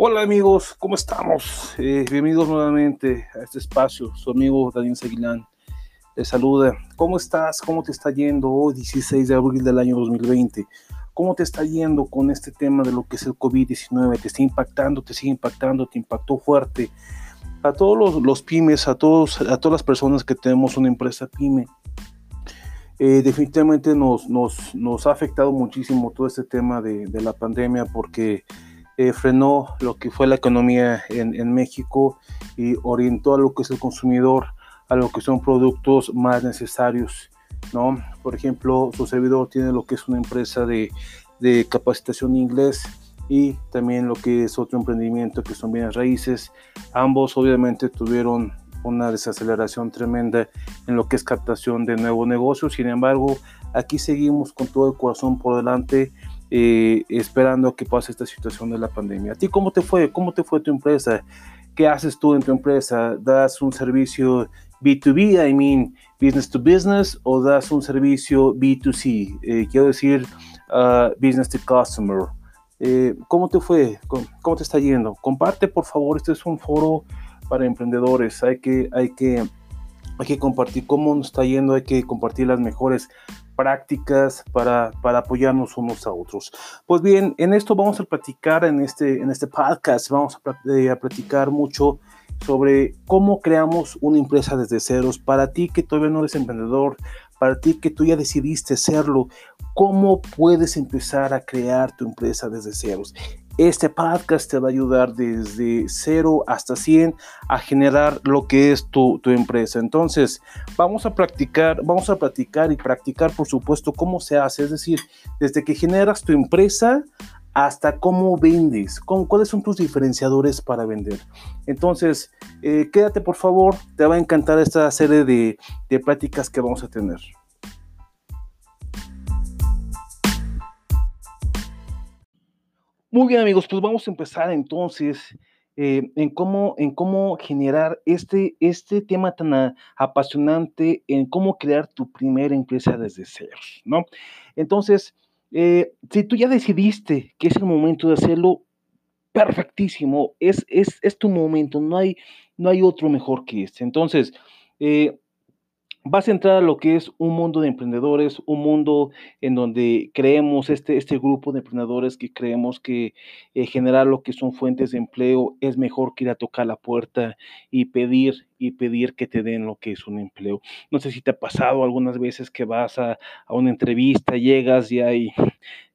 Hola amigos, ¿cómo estamos? Eh, bienvenidos nuevamente a este espacio. Su amigo Daniel Seguilán les saluda. ¿Cómo estás? ¿Cómo te está yendo hoy, 16 de abril del año 2020? ¿Cómo te está yendo con este tema de lo que es el COVID-19? ¿Te está impactando? ¿Te sigue impactando? ¿Te impactó fuerte? A todos los, pymes, a, todos, a todas las personas que tenemos una empresa pyme, eh, definitivamente nos, nos, nos, ha afectado muchísimo todo este tema de, de la pandemia porque eh, frenó lo que fue la economía en, en, México y orientó a lo que es el consumidor a lo que son productos más necesarios, ¿no? Por ejemplo, su servidor tiene lo que es una empresa de, de capacitación inglés y también lo que es otro emprendimiento que son bienes raíces. Ambos obviamente tuvieron una desaceleración tremenda en lo que es captación de nuevos negocios. Sin embargo, aquí seguimos con todo el corazón por delante eh, esperando que pase esta situación de la pandemia. ¿A ti cómo te fue? ¿Cómo te fue tu empresa? ¿Qué haces tú en tu empresa? ¿Das un servicio B2B, I mean business to business, o das un servicio B2C? Eh, quiero decir uh, business to customer. Eh, ¿Cómo te fue? ¿Cómo, te está yendo? Comparte, por favor. Este es un foro para emprendedores. Hay que, hay que, hay que compartir cómo nos está yendo. Hay que compartir las mejores prácticas para, para apoyarnos unos a otros. Pues bien, en esto vamos a platicar, en este, en este podcast, vamos a, eh, a platicar mucho sobre cómo creamos una empresa desde ceros. Para ti que todavía no eres emprendedor, para ti que tú ya decidiste serlo, ¿cómo puedes empezar a crear tu empresa desde ceros? Este podcast te va a ayudar desde 0 hasta 100 a generar lo que es tu, tu, empresa. Entonces, vamos a practicar, vamos a practicar y practicar, por supuesto, cómo se hace. Es decir, desde que generas tu empresa hasta cómo vendes, con, cuáles son tus diferenciadores para vender. Entonces, eh, quédate por favor, te va a encantar esta serie de, de pláticas que vamos a tener. Muy bien amigos, pues vamos a empezar entonces eh, en, cómo, en cómo generar este, este tema tan apasionante, en cómo crear tu primera empresa desde cero, ¿no? Entonces, eh, si tú ya decidiste que es el momento de hacerlo, perfectísimo, es, es, es tu momento, no hay, no hay otro mejor que este. Entonces, eh, vas a entrar a lo que es un mundo de emprendedores, un mundo en donde creemos, este, este grupo de emprendedores que creemos que eh, generar lo que son fuentes de empleo es mejor que ir a tocar la puerta y pedir y pedir que te den lo que es un empleo. No sé si te ha pasado algunas veces que vas a, a una entrevista, llegas y hay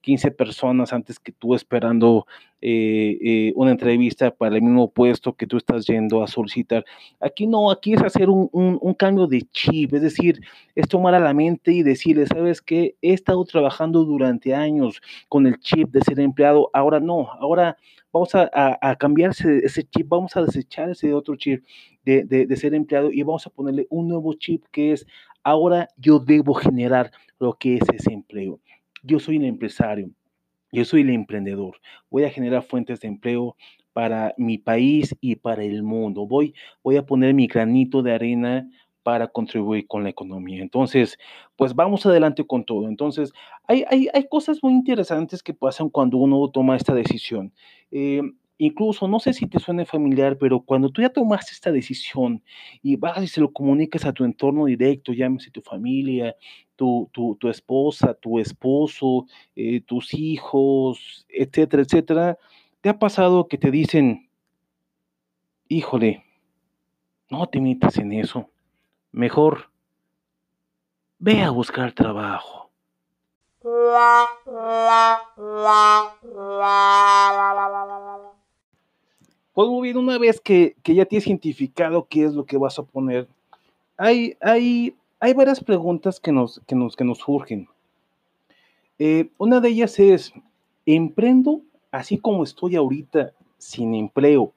15 personas antes que tú esperando eh, eh, una entrevista para el mismo puesto que tú estás yendo a solicitar. Aquí no, aquí es hacer un, un, cambio de chip, es decir, es tomar a la mente y decirle, sabes que he estado trabajando durante años con el chip de ser empleado, ahora no, ahora vamos a, a, cambiar ese, chip, vamos a desechar ese otro chip de, de, de ser empleado y vamos a ponerle un nuevo chip que es, ahora yo debo generar lo que es ese empleo. Yo soy el empresario, yo soy el emprendedor. Voy a generar fuentes de empleo para mi país y para el mundo. Voy, voy a poner mi granito de arena para contribuir con la economía. Entonces, pues vamos adelante con todo. Entonces, hay, hay, hay cosas muy interesantes que pasan cuando uno toma esta decisión. Eh, incluso, no sé si te suene familiar, pero cuando tú ya tomaste esta decisión y vas y se lo comunicas a tu entorno directo, llámese tu familia, tu, tu, tu esposa, tu esposo, eh, tus hijos, etcétera, etcétera, ¿te ha pasado que te dicen, híjole, no te metas en eso, mejor ve a buscar trabajo? Pues muy bien, una vez que, que, ya tienes identificado qué es lo que vas a poner, hay, hay hay varias preguntas que nos, que nos, que nos surgen. Eh, una de ellas es, ¿emprendo así como estoy ahorita sin empleo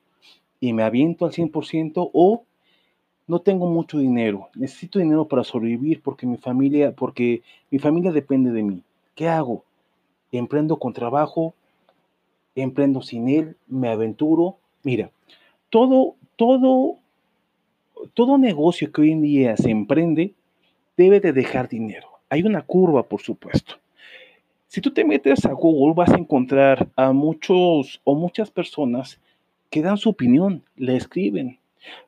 y me aviento al 100% o no tengo mucho dinero, necesito dinero para sobrevivir porque mi familia, porque mi familia depende de mí. ¿Qué hago? ¿Emprendo con trabajo? ¿Emprendo sin él? ¿Me aventuro? Mira, todo, todo, todo negocio que hoy en día se emprende debe de dejar dinero. Hay una curva, por supuesto. Si tú te metes a Google vas a encontrar a muchos o muchas personas que dan su opinión, le escriben.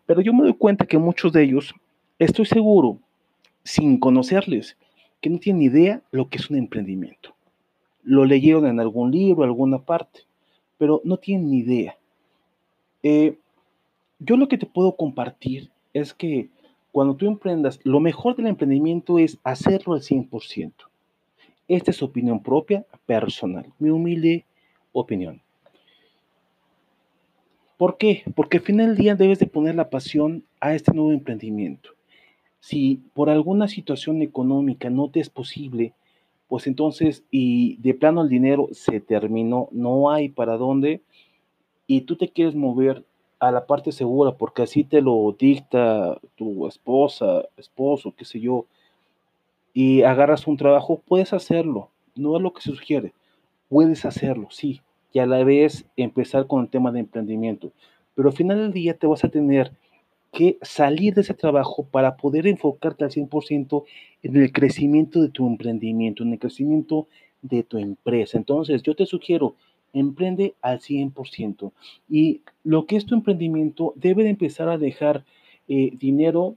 Pero yo me doy cuenta que muchos de ellos, estoy seguro, sin conocerles, que no tienen idea lo que es un emprendimiento. Lo leyeron en algún libro, alguna parte, pero no tienen ni idea. Eh, yo lo que te puedo compartir es que cuando tú emprendas, lo mejor del emprendimiento es hacerlo al 100%. Esta es opinión propia, personal, mi humilde opinión. ¿Por qué? Porque al final del día debes de poner la pasión a este nuevo emprendimiento. Si por alguna situación económica no te es posible, pues entonces, y de plano el dinero se terminó, no hay para dónde, y tú te quieres mover a la parte segura porque así te lo dicta tu esposa, esposo, qué sé yo, y agarras un trabajo, puedes hacerlo, no es lo que se sugiere, puedes hacerlo, sí, y a la vez empezar con el tema de emprendimiento, pero al final del día te vas a tener que salir de ese trabajo para poder enfocarte al 100% en el crecimiento de tu emprendimiento, en el crecimiento de tu empresa. Entonces, yo te sugiero, emprende al 100%. Y lo que es tu emprendimiento debe de empezar a dejar eh, dinero,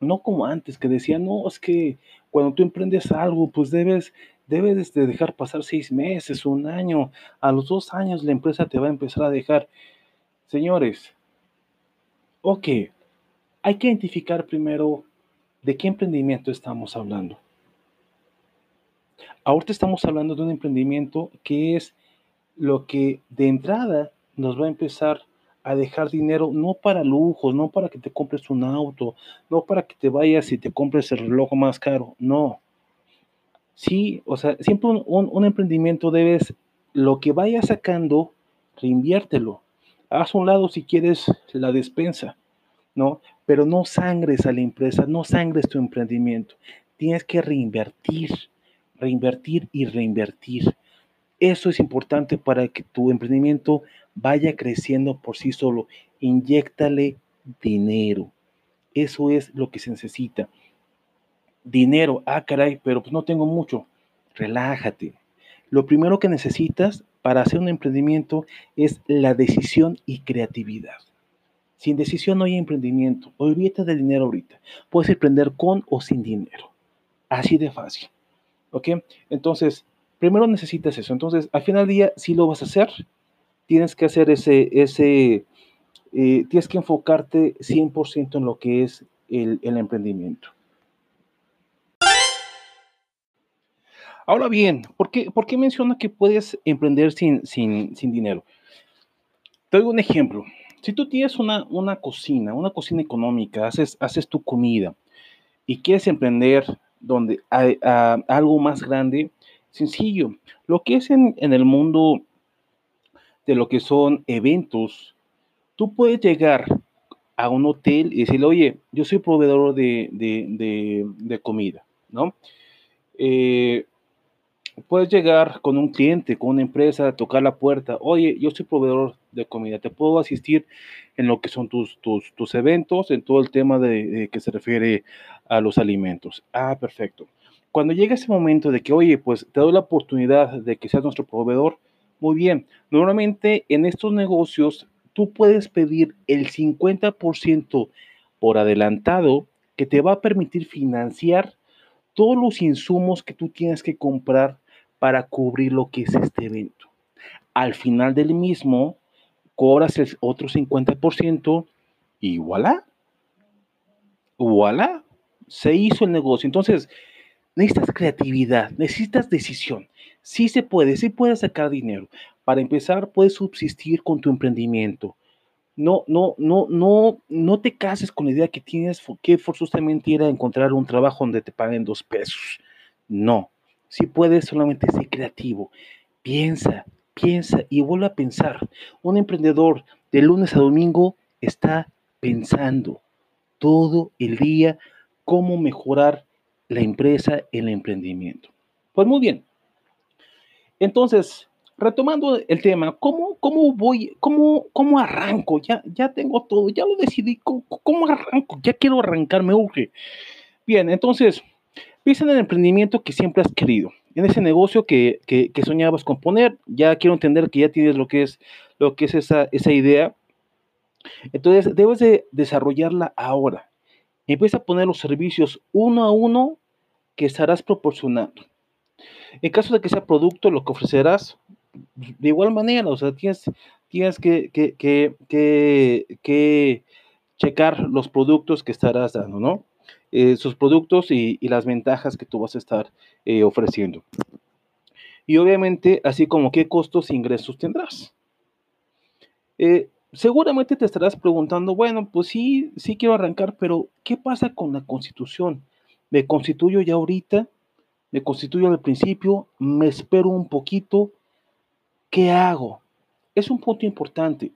no como antes, que decían, no, es que cuando tú emprendes algo, pues debes, debes de dejar pasar seis meses, un año, a los dos años la empresa te va a empezar a dejar. Señores, ok, hay que identificar primero de qué emprendimiento estamos hablando. Ahorita estamos hablando de un emprendimiento que es lo que de entrada nos va a empezar a dejar dinero no para lujos, no para que te compres un auto, no para que te vayas y te compres el reloj más caro, no. Sí, o sea, siempre un, emprendimiento debes, lo que vayas sacando, reinviértelo. Haz un lado si quieres la despensa, ¿no? Pero no sangres a la empresa, no sangres tu emprendimiento. Tienes que reinvertir, reinvertir y reinvertir. Eso es importante para que tu emprendimiento vaya creciendo por sí solo. Inyéctale dinero. Eso es lo que se necesita. Dinero, ah, caray, pero pues no tengo mucho. Relájate. Lo primero que necesitas para hacer un emprendimiento es la decisión y creatividad. Sin decisión no hay emprendimiento. Olvídate del dinero ahorita. Puedes emprender con o sin dinero. Así de fácil. ¿Ok? Entonces, primero necesitas eso. Entonces, al final del día, si lo vas a hacer, tienes que hacer ese, ese, eh, tienes que enfocarte 100% en lo que es el, emprendimiento. Ahora bien, ¿por qué, ¿por qué menciona que puedes emprender sin, sin, sin dinero? Te doy un ejemplo. Si tú tienes una, una cocina, una cocina económica, haces, haces tu comida y quieres emprender donde hay, algo más grande, sencillo. Lo que es en, el mundo de lo que son eventos, tú puedes llegar a un hotel y decirle, oye, yo soy proveedor de, de comida, ¿no? Eh, puedes llegar con un cliente, con una empresa, tocar la puerta, oye, yo soy proveedor de comida, te puedo asistir en lo que son tus, tus, tus eventos, en todo el tema de, que se refiere a los alimentos. Ah, perfecto. Cuando llega ese momento de que, oye, pues te doy la oportunidad de que seas nuestro proveedor, muy bien. Normalmente en estos negocios tú puedes pedir el 50% por adelantado que te va a permitir financiar todos los insumos que tú tienes que comprar para cubrir lo que es este evento. Al final del mismo, cobras el otro 50% y voilà, voilà, se hizo el negocio. Entonces, necesitas creatividad, necesitas decisión. Sí se puede, sí puedes sacar dinero. Para empezar, puedes subsistir con tu emprendimiento. No, no, no, no, no te cases con la idea que tienes que forzosamente ir a encontrar un trabajo donde te paguen dos pesos. No, si puedes, solamente ser creativo. Piensa, piensa y vuelve a pensar. Un emprendedor de lunes a domingo está pensando todo el día cómo mejorar la empresa, el emprendimiento. Pues muy bien. Entonces, retomando el tema, ¿cómo, cómo voy, cómo, cómo arranco? Ya, ya tengo todo, ya lo decidí, ¿cómo, cómo arranco? Ya quiero arrancar, me urge. Bien, entonces, Piensa en el emprendimiento que siempre has querido, en ese negocio que, soñabas con poner. Ya quiero entender que ya tienes lo que es, lo que es esa, esa idea Entonces, debes de desarrollarla ahora. Empieza a poner los servicios uno a uno que estarás proporcionando. En caso de que sea producto, lo que ofrecerás, de igual manera, o sea, tienes, tienes que, que, que, que checar los productos que estarás dando, ¿no? Eh, sus productos y, las ventajas que tú vas a estar eh, ofreciendo. Y obviamente, así como qué costos e ingresos tendrás. Eh, seguramente te estarás preguntando, bueno, pues sí, sí quiero arrancar, pero ¿qué pasa con la constitución? ¿Me constituyo ya ahorita? ¿Me constituyo al principio? ¿Me espero un poquito? ¿Qué hago? Es un punto importante.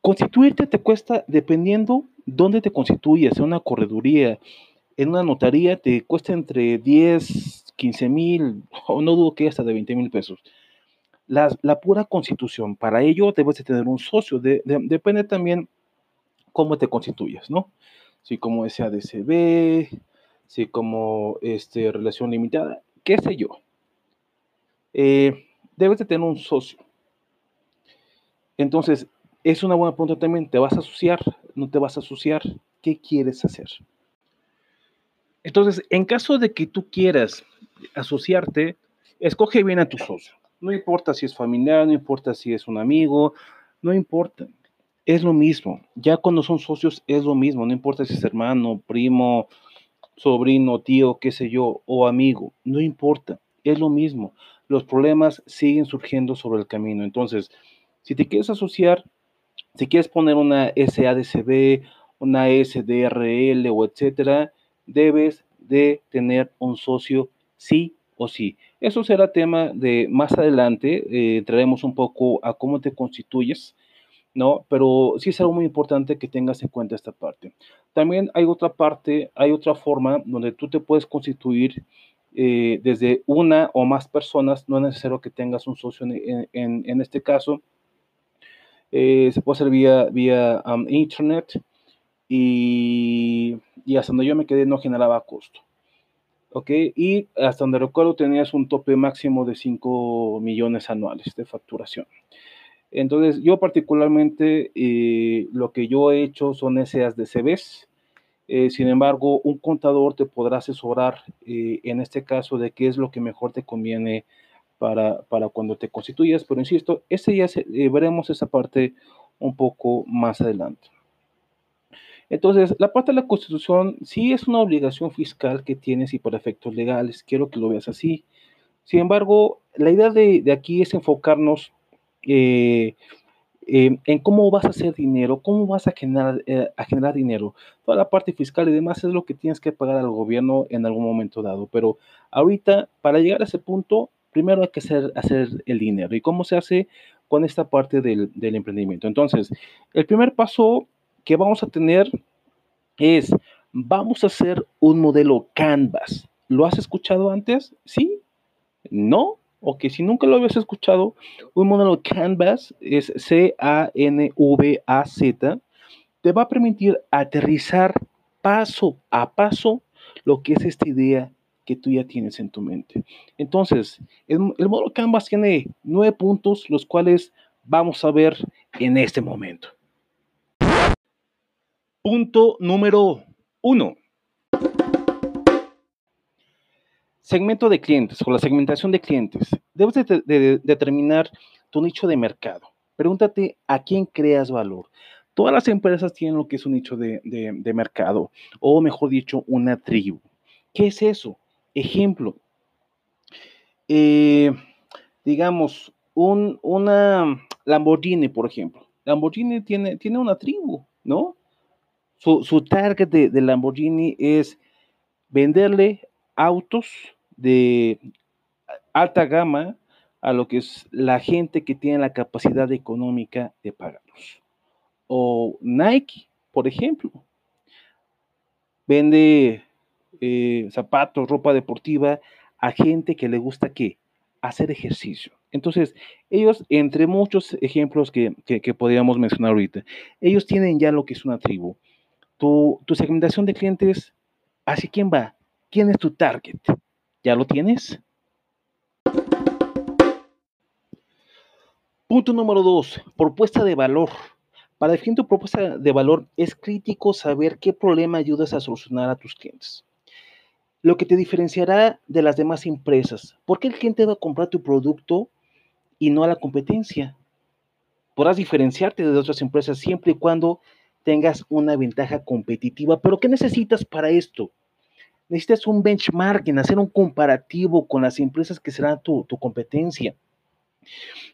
Constituirte te cuesta, dependiendo dónde te constituyes, en una correduría, en una notaría, te cuesta entre 10, 15 mil, o no dudo que hasta de 20 mil pesos. La, pura constitución, para ello debes de tener un socio, depende también cómo te constituyes, ¿no? Si como SADCB, si como este, relación limitada, qué sé yo. Eh, debes de tener un socio. Entonces, es una buena pregunta también. ¿Te vas a asociar? ¿No te vas a asociar? ¿Qué quieres hacer? Entonces, en caso de que tú quieras asociarte, escoge bien a tu socio. No importa si es familiar, no importa si es un amigo, no importa. Es lo mismo. Ya cuando son socios es lo mismo. No importa si es hermano, primo, sobrino, tío, qué sé yo, o amigo. No importa. Es lo mismo. Los problemas siguen surgiendo sobre el camino. Entonces, si te quieres asociar, si quieres poner una SADCB, una SDRL o etcétera, debes de tener un socio sí o sí. Eso será tema de más adelante, eh, un poco a cómo te constituyes, ¿no? Pero sí es algo muy importante que tengas en cuenta esta parte. También hay otra parte, hay otra forma donde tú te puedes constituir eh, desde una o más personas, no es necesario que tengas un socio en este caso, eh, se puede hacer vía, vía um, internet y, y, hasta donde yo me quedé no generaba costo. ¿Ok? Y hasta donde recuerdo tenías un tope máximo de 5 millones anuales de facturación. Entonces, yo particularmente eh, lo que yo he hecho son esas de CBs. Eh, sin embargo, un contador te podrá asesorar en este caso de qué es lo que mejor te conviene para, cuando te constituyas, pero insisto, ese ya eh, veremos esa parte un poco más adelante. Entonces, la parte de la constitución sí es una obligación fiscal que tienes y por efectos legales, quiero que lo veas así. Sin embargo, la idea de, aquí es enfocarnos eh, en cómo vas a hacer dinero, cómo vas a generar, eh, a generar dinero. Toda la parte fiscal y demás es lo que tienes que pagar al gobierno en algún momento dado. Pero ahorita, para llegar a ese punto, primero hay que hacer, hacer el dinero. ¿Y cómo se hace con esta parte del, emprendimiento? Entonces, el primer paso que vamos a tener es, vamos a hacer un modelo Canvas. ¿Lo has escuchado antes? ¿Sí? ¿No? O que si nunca lo habías escuchado, un modelo Canvas es C-A-N-V-A-Z, te va a permitir aterrizar paso a paso lo que es esta idea que tú ya tienes en tu mente. Entonces, el, módulo Canvas tiene nueve puntos, los cuales vamos a ver en este momento. Punto número uno. Segmento de clientes o la segmentación de clientes. Debes de, determinar tu nicho de mercado. Pregúntate a quién creas valor. Todas las empresas tienen lo que es un nicho de mercado, o mejor dicho, una tribu. ¿Qué es eso? Ejemplo, eh, digamos, un, una Lamborghini, por ejemplo. Lamborghini tiene, tiene una tribu, ¿no? Su, target de, Lamborghini es venderle autos de alta gama a lo que es la gente que tiene la capacidad económica de pagarlos. O Nike, por ejemplo, vende eh, zapatos, ropa deportiva a gente que le gusta qué? Hacer ejercicio. Entonces, ellos, entre muchos ejemplos que, podríamos mencionar ahorita, ellos tienen ya lo que es una tribu. Tu, tu segmentación de clientes, ¿hacia quién va? ¿Quién es tu target? ¿Ya lo tienes? Punto número dos, propuesta de valor. Para definir tu propuesta de valor es crítico saber qué problema ayudas a solucionar a tus clientes. Lo que te diferenciará de las demás empresas. ¿Por qué el cliente va a comprar tu producto y no a la competencia? Podrás diferenciarte de otras empresas siempre y cuando tengas una ventaja competitiva. Pero ¿qué necesitas para esto? Necesitas un benchmarking, hacer un comparativo con las empresas que serán tu, tu competencia.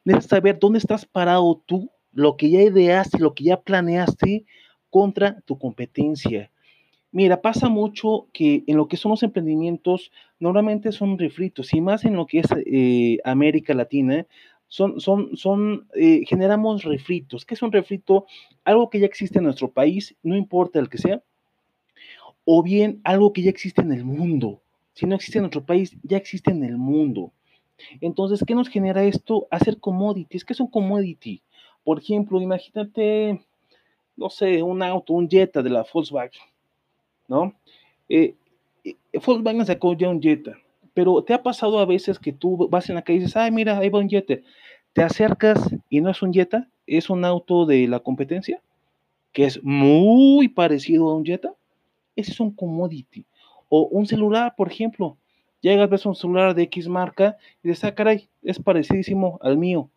Necesitas saber dónde estás parado tú lo que ya ideaste, lo que ya planeaste contra tu competencia. Mira, pasa mucho que en lo que son los emprendimientos, normalmente son refritos, y más en lo que es eh, América Latina, son, son, son, eh, generamos refritos. ¿Qué es un refrito? Algo que ya existe en nuestro país, no importa el que sea, o bien algo que ya existe en el mundo. Si no existe en nuestro país, ya existe en el mundo. Entonces, ¿qué nos genera esto? Hacer commodities. ¿Qué es un commodity? Por ejemplo, imagínate, no sé, un auto, un Jetta de la Volkswagen, ¿no? Eh, eh, Volkswagen sacó ya un Jetta, pero te ha pasado a veces que tú vas en la calle y dices, ay, mira, ahí va un Jetta. Te acercas y no es un Jetta, es un auto de la competencia, que es muy parecido a un Jetta. Ese es un commodity. O un celular, por ejemplo. Llegas, ves un celular de X marca y dices, ah, caray, es parecidísimo al mío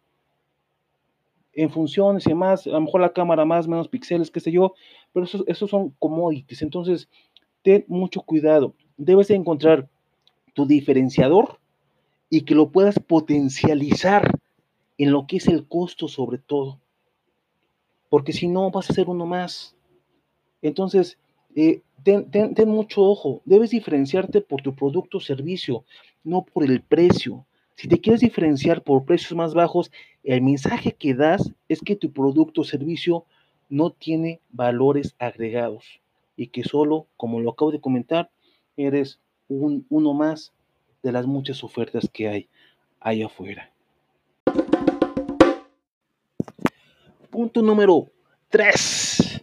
en funciones y demás, a lo mejor la cámara más, menos píxeles, qué sé yo, pero esos, esos son commodities. Entonces, ten mucho cuidado. Debes de encontrar tu diferenciador y que lo puedas potencializar en lo que es el costo sobre todo. Porque si no, vas a ser uno más. Entonces, eh, ten, ten, mucho ojo. Debes diferenciarte por tu producto o servicio, no por el precio. Si te quieres diferenciar por precios más bajos, el mensaje que das es que tu producto o servicio no tiene valores agregados y que solo, como lo acabo de comentar, eres un, uno más de las muchas ofertas que hay allá afuera. Punto número 3.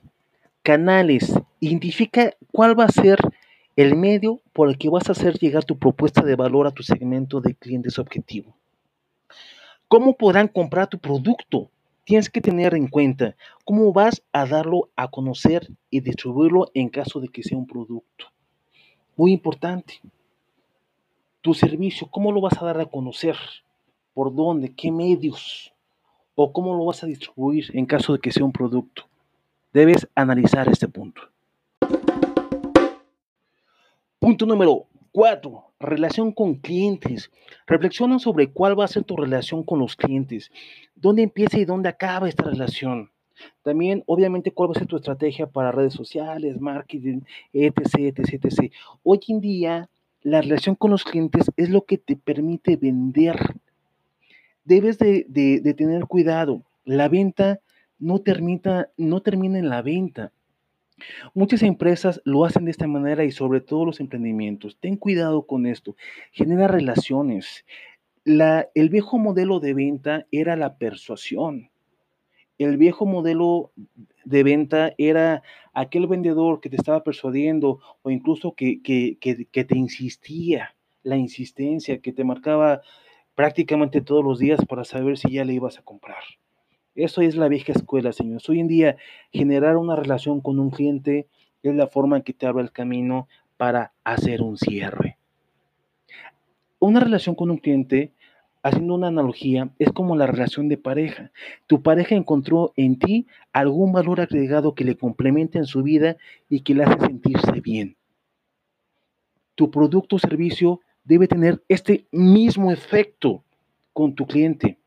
Canales. Identifica cuál va a ser el medio por el que vas a hacer llegar tu propuesta de valor a tu segmento de clientes objetivo. ¿Cómo podrán comprar tu producto? Tienes que tener en cuenta cómo vas a darlo a conocer y distribuirlo en caso de que sea un producto. Muy importante. Tu servicio, ¿cómo lo vas a dar a conocer? ¿Por dónde? ¿Qué medios? ¿O cómo lo vas a distribuir en caso de que sea un producto? Debes analizar este punto. Punto número cuatro, relación con clientes. Reflexiona sobre cuál va a ser tu relación con los clientes, dónde empieza y dónde acaba esta relación. También, obviamente, cuál va a ser tu estrategia para redes sociales, marketing, etc., etc., etc. Hoy en día, la relación con los clientes es lo que te permite vender. Debes de, de tener cuidado. La venta no, termina, no termina en la venta. Muchas empresas lo hacen de esta manera y sobre todo los emprendimientos. Ten cuidado con esto. Genera relaciones. La, el viejo modelo de venta era la persuasión. El viejo modelo de venta era aquel vendedor que te estaba persuadiendo o incluso que, que, que te insistía, la insistencia, que te marcaba prácticamente todos los días para saber si ya le ibas a comprar. Eso es la vieja escuela, señores. Hoy en día, generar una relación con un cliente es la forma en que te abre el camino para hacer un cierre. Una relación con un cliente, haciendo una analogía, es como la relación de pareja. Tu pareja encontró en ti algún valor agregado que le complemente en su vida y que le hace sentirse bien. Tu producto o servicio debe tener este mismo efecto con tu cliente.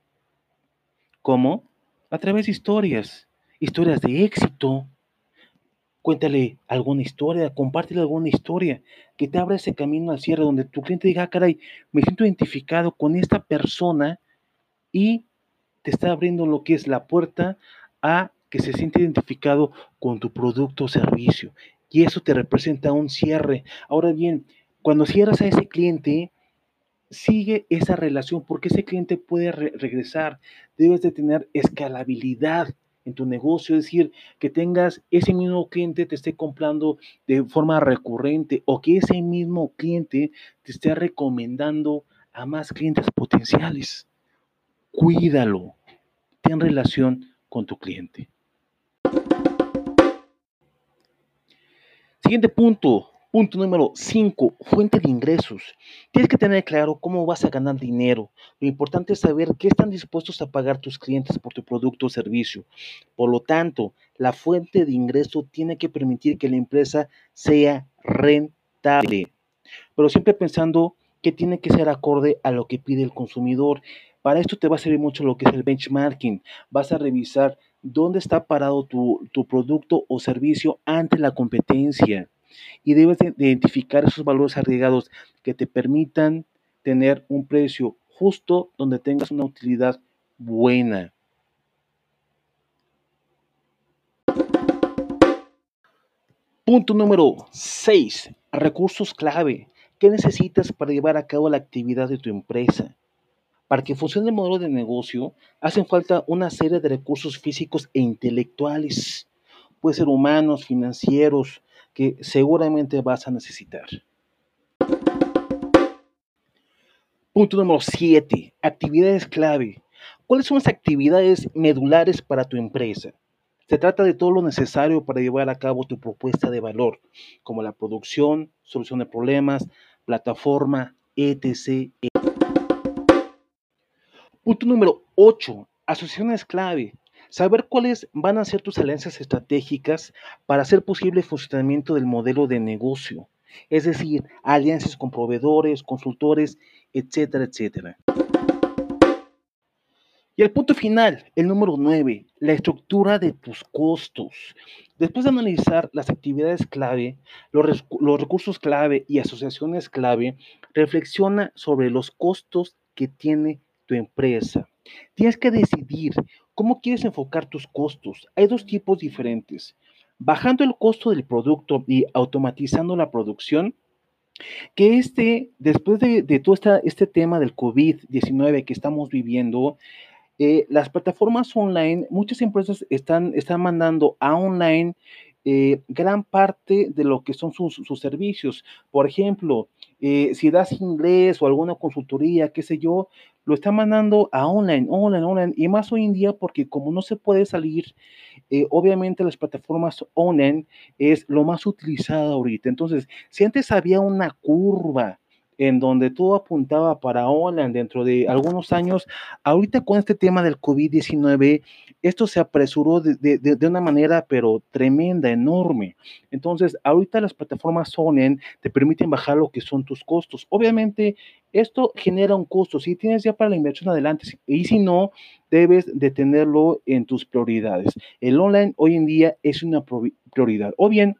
¿Cómo? A través de historias, historias de éxito. Cuéntale alguna historia, compártele alguna historia que te abra ese camino al cierre donde tu cliente diga, ah, caray, me siento identificado con esta persona y te está abriendo lo que es la puerta a que se siente identificado con tu producto o servicio. Y eso te representa un cierre. Ahora bien, cuando cierras a ese cliente, sigue esa relación, porque ese cliente puede regresar. Debes de tener escalabilidad en tu negocio, es decir, que tengas ese mismo cliente te esté comprando de forma recurrente o que ese mismo cliente te esté recomendando a más clientes potenciales. Cuídalo, ten relación con tu cliente. Siguiente punto, punto número 5, fuente de ingresos. Tienes que tener claro cómo vas a ganar dinero. Lo importante es saber qué están dispuestos a pagar tus clientes por tu producto o servicio. Por lo tanto, la fuente de ingreso tiene que permitir que la empresa sea rentable, pero siempre pensando que tiene que ser acorde a lo que pide el consumidor. Para esto te va a servir mucho lo que es el benchmarking. Vas a revisar dónde está parado tu, producto o servicio ante la competencia. Y debes de identificar esos valores agregados que te permitan tener un precio justo donde tengas una utilidad buena. Punto número 6. Recursos clave. ¿Qué necesitas para llevar a cabo la actividad de tu empresa? Para que funcione el modelo de negocio, hacen falta una serie de recursos físicos e intelectuales. Puede ser humanos, financieros, que seguramente vas a necesitar. Punto número 7. Actividades clave. ¿Cuáles son las actividades medulares para tu empresa? Se trata de todo lo necesario para llevar a cabo tu propuesta de valor, como la producción, solución de problemas, plataforma, etc. Punto número 8. Asociaciones clave. Saber cuáles van a ser tus alianzas estratégicas para hacer posible el funcionamiento del modelo de negocio. Es decir, alianzas con proveedores, consultores, etcétera, etcétera. Y el punto final, el número 9, la estructura de tus costos. Después de analizar las actividades clave, los, los, recursos clave y asociaciones clave, reflexiona sobre los costos que tiene tu empresa. Tienes que decidir cómo quieres enfocar tus costos. Hay dos tipos diferentes. Bajando el costo del producto y automatizando la producción, que este, después de, todo este tema del COVID-19 que estamos viviendo, eh, las plataformas online, muchas empresas están, están mandando a online eh, gran parte de lo que son sus, servicios. Por ejemplo, eh, si das inglés o alguna consultoría, qué sé yo, lo está mandando a online, online, online, y más hoy en día porque como no se puede salir, eh, obviamente las plataformas online es lo más utilizado ahorita. Entonces, si antes había una curva en donde todo apuntaba para online dentro de algunos años, ahorita con este tema del COVID-19, esto se apresuró de, una manera, pero tremenda, enorme. Entonces, ahorita las plataformas online te permiten bajar lo que son tus costos. Obviamente, esto genera un costo. Si tienes ya para la inversión adelante, y si no, debes de tenerlo en tus prioridades. El online hoy en día es una prioridad. O bien,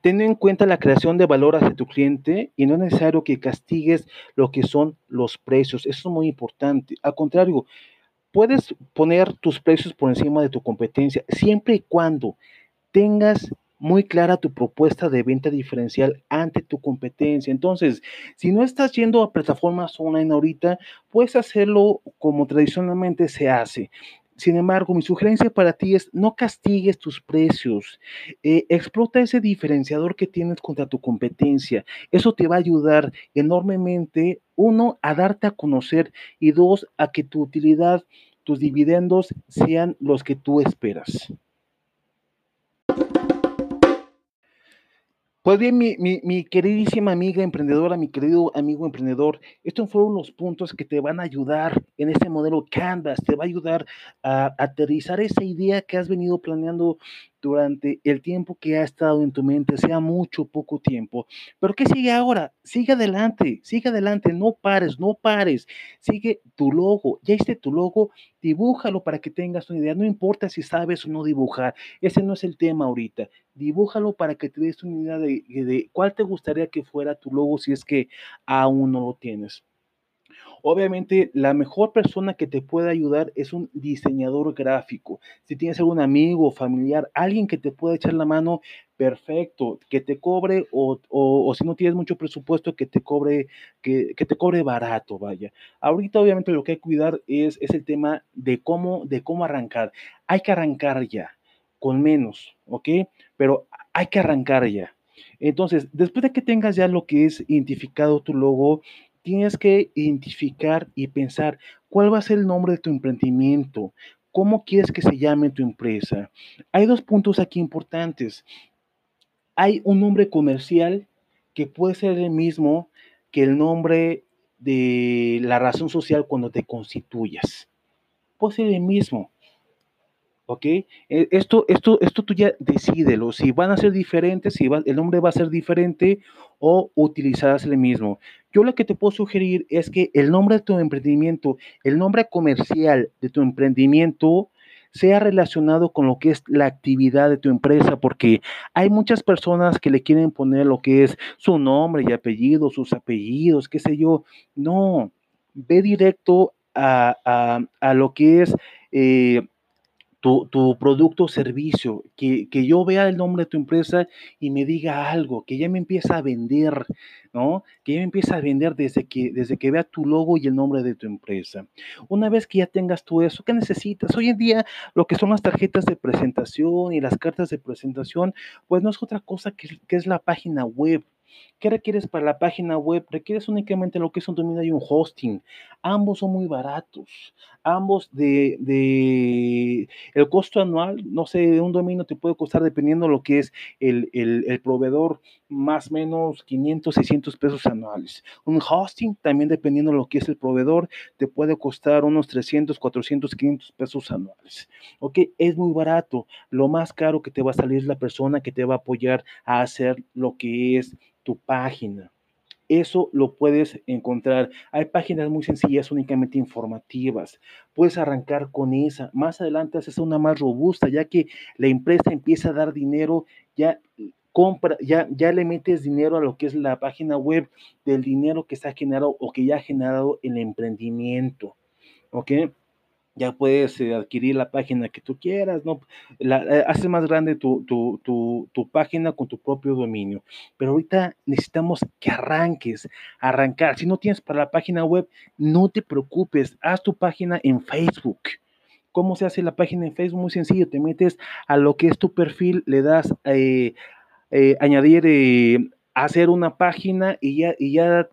Ten en cuenta la creación de valor hacia tu cliente y no es necesario que castigues lo que son los precios. Eso es muy importante. Al contrario, puedes poner tus precios por encima de tu competencia siempre y cuando tengas muy clara tu propuesta de venta diferencial ante tu competencia. Entonces, si no estás yendo a plataformas online ahorita, puedes hacerlo como tradicionalmente se hace. Sin embargo, mi sugerencia para ti es no castigues tus precios, eh, explota ese diferenciador que tienes contra tu competencia. Eso te va a ayudar enormemente, uno, a darte a conocer y dos, a que tu utilidad, tus dividendos sean los que tú esperas. Pues bien, mi, queridísima amiga emprendedora, mi querido amigo emprendedor, estos fueron los puntos que te van a ayudar en este modelo Canvas, te va a ayudar a aterrizar esa idea que has venido planeando durante el tiempo que ha estado en tu mente, sea mucho o poco tiempo. Pero ¿qué sigue ahora? Sigue adelante, sigue adelante, no pares, no pares. Sigue tu logo, ya hiciste tu logo, dibújalo para que tengas una idea. No importa si sabes o no dibujar, ese no es el tema ahorita. Dibújalo para que te des una idea de, de cuál te gustaría que fuera tu logo si es que aún no lo tienes. Obviamente, la mejor persona que te puede ayudar es un diseñador gráfico. Si tienes algún amigo o familiar, alguien que te pueda echar la mano, perfecto, que te cobre o, si no tienes mucho presupuesto, que te cobre, que, te cobre barato, vaya. Ahorita, obviamente, lo que hay que cuidar es, es el tema de cómo, de cómo arrancar. Hay que arrancar ya, con menos, ¿ok? Pero hay que arrancar ya. Entonces, después de que tengas ya lo que es identificado tu logo, tienes que identificar y pensar cuál va a ser el nombre de tu emprendimiento, cómo quieres que se llame tu empresa. Hay dos puntos aquí importantes. hay un nombre comercial que puede ser el mismo que el nombre de la razón social cuando te constituyas. Puede ser el mismo. ¿Ok? E, esto, esto, esto tú ya decídelo, si van a ser diferentes, si el nombre va a ser diferente o utilizarás el mismo. Yo lo que te puedo sugerir es que el nombre de tu emprendimiento, el nombre comercial de tu emprendimiento, sea relacionado con lo que es la actividad de tu empresa, porque hay muchas personas que le quieren poner lo que es su nombre y apellido, sus apellidos, qué sé yo. No, ve directo a, lo que es... Eh, tu, producto o servicio, que, yo vea el nombre de tu empresa y me diga algo, que ya me empieza a vender, ¿no? Que ya me empieza a vender desde que, desde que vea tu logo y el nombre de tu empresa. Una vez que ya tengas tú eso, ¿qué necesitas? Hoy en día lo que son las tarjetas de presentación y las cartas de presentación, pues no es otra cosa que, que es la página web. ¿Qué requieres para la página web? Requieres únicamente lo que es un dominio y un hosting. Ambos son muy baratos. Ambos de, de el costo anual, no sé, un dominio te puede costar dependiendo de lo que es el, el, proveedor, más o menos 500, 600 pesos anuales. Un hosting también dependiendo de lo que es el proveedor, te puede costar unos 300, 400, 500 pesos anuales. Ok, es muy barato. Lo más caro que te va a salir es la persona que te va a apoyar a hacer lo que es tu página. Eso lo puedes encontrar. Hay páginas muy sencillas, únicamente informativas. Puedes arrancar con esa. Más adelante haces una más robusta, ya que la empresa empieza a dar dinero, ya compra, ya, ya le metes dinero a lo que es la página web del dinero que está generado o que ya ha generado el emprendimiento. ¿Ok? Ya puedes eh, adquirir la página que tú quieras, ¿no? La, eh, haces más grande tu, tu, tu, página con tu propio dominio. Pero ahorita necesitamos que arranques, arrancar. Si no tienes para la página web, no te preocupes, haz tu página en Facebook. ¿Cómo se hace la página en Facebook? Muy sencillo, te metes a lo que es tu perfil, le das eh, añadir, hacer una página y ya, y ya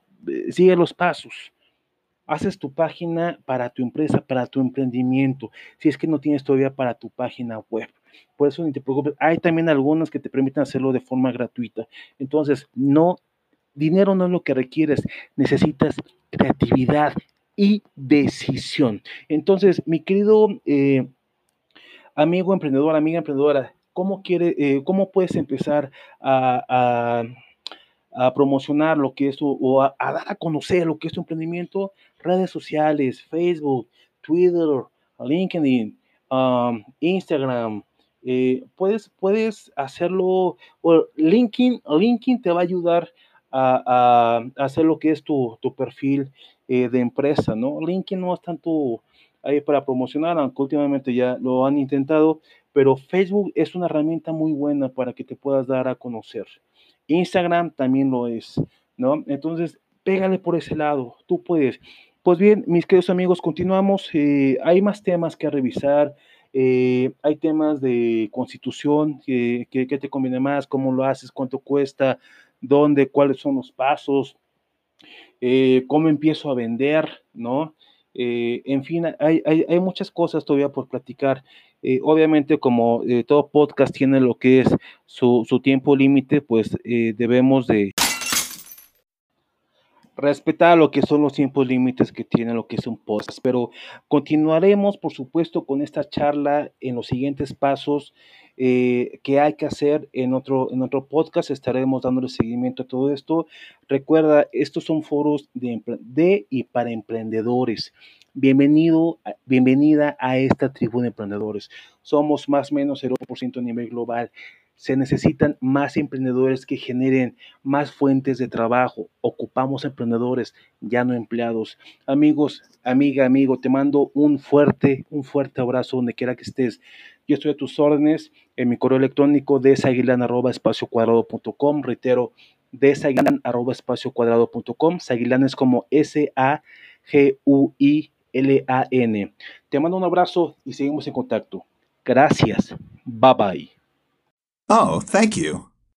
sigue los pasos haces tu página para tu empresa, para tu emprendimiento, si es que no tienes todavía para tu página web. Por eso ni te preocupes. Hay también algunas que te permiten hacerlo de forma gratuita. Entonces, no, dinero no es lo que requieres, necesitas creatividad y decisión. Entonces, mi querido eh, amigo emprendedor, amiga emprendedora, ¿cómo, quiere, eh, cómo puedes empezar a a promocionar lo que es o a, dar a conocer lo que es tu emprendimiento, redes sociales, Facebook, Twitter, LinkedIn, um, Instagram. Eh, puedes, puedes hacerlo, o LinkedIn, LinkedIn te va a ayudar a, hacer lo que es tu, perfil eh, de empresa, ¿no? LinkedIn no es tanto ahí para promocionar, aunque últimamente ya lo han intentado, pero Facebook es una herramienta muy buena para que te puedas dar a conocer. Instagram también lo es, ¿no? Entonces, pégale por ese lado, tú puedes. Pues bien, mis queridos amigos, continuamos. Eh, hay más temas que revisar. Eh, hay temas de constitución, que, te conviene más, cómo lo haces, cuánto cuesta, dónde, cuáles son los pasos, eh, cómo empiezo a vender, ¿no? en fin, hay, hay, muchas cosas todavía por platicar. Eh, obviamente, como eh, todo podcast tiene lo que es su, tiempo límite, pues eh, debemos de respetar lo que son los tiempos límites que tiene lo que es un podcast. Pero continuaremos, por supuesto, con esta charla en los siguientes pasos que hay que hacer en otro, en otro podcast. Estaremos dándole seguimiento a todo esto. Recuerda, estos son foros de, de y para emprendedores. Bienvenido, bienvenida a esta tribu de emprendedores. Somos más o menos 0% a nivel global. Se necesitan más emprendedores que generen más fuentes de trabajo. Ocupamos emprendedores, ya no empleados. Amigos, amiga, amigo, te mando un fuerte, un fuerte abrazo donde quiera que estés. Yo estoy a tus órdenes en mi correo electrónico de espacio cuadrado.com. Reitero, de arroba espacio cuadrado.com. Saguilán es como S-A-G-U-I L-A-N. Te mando un abrazo y seguimos en contacto. Gracias. Bye bye. Oh, thank you.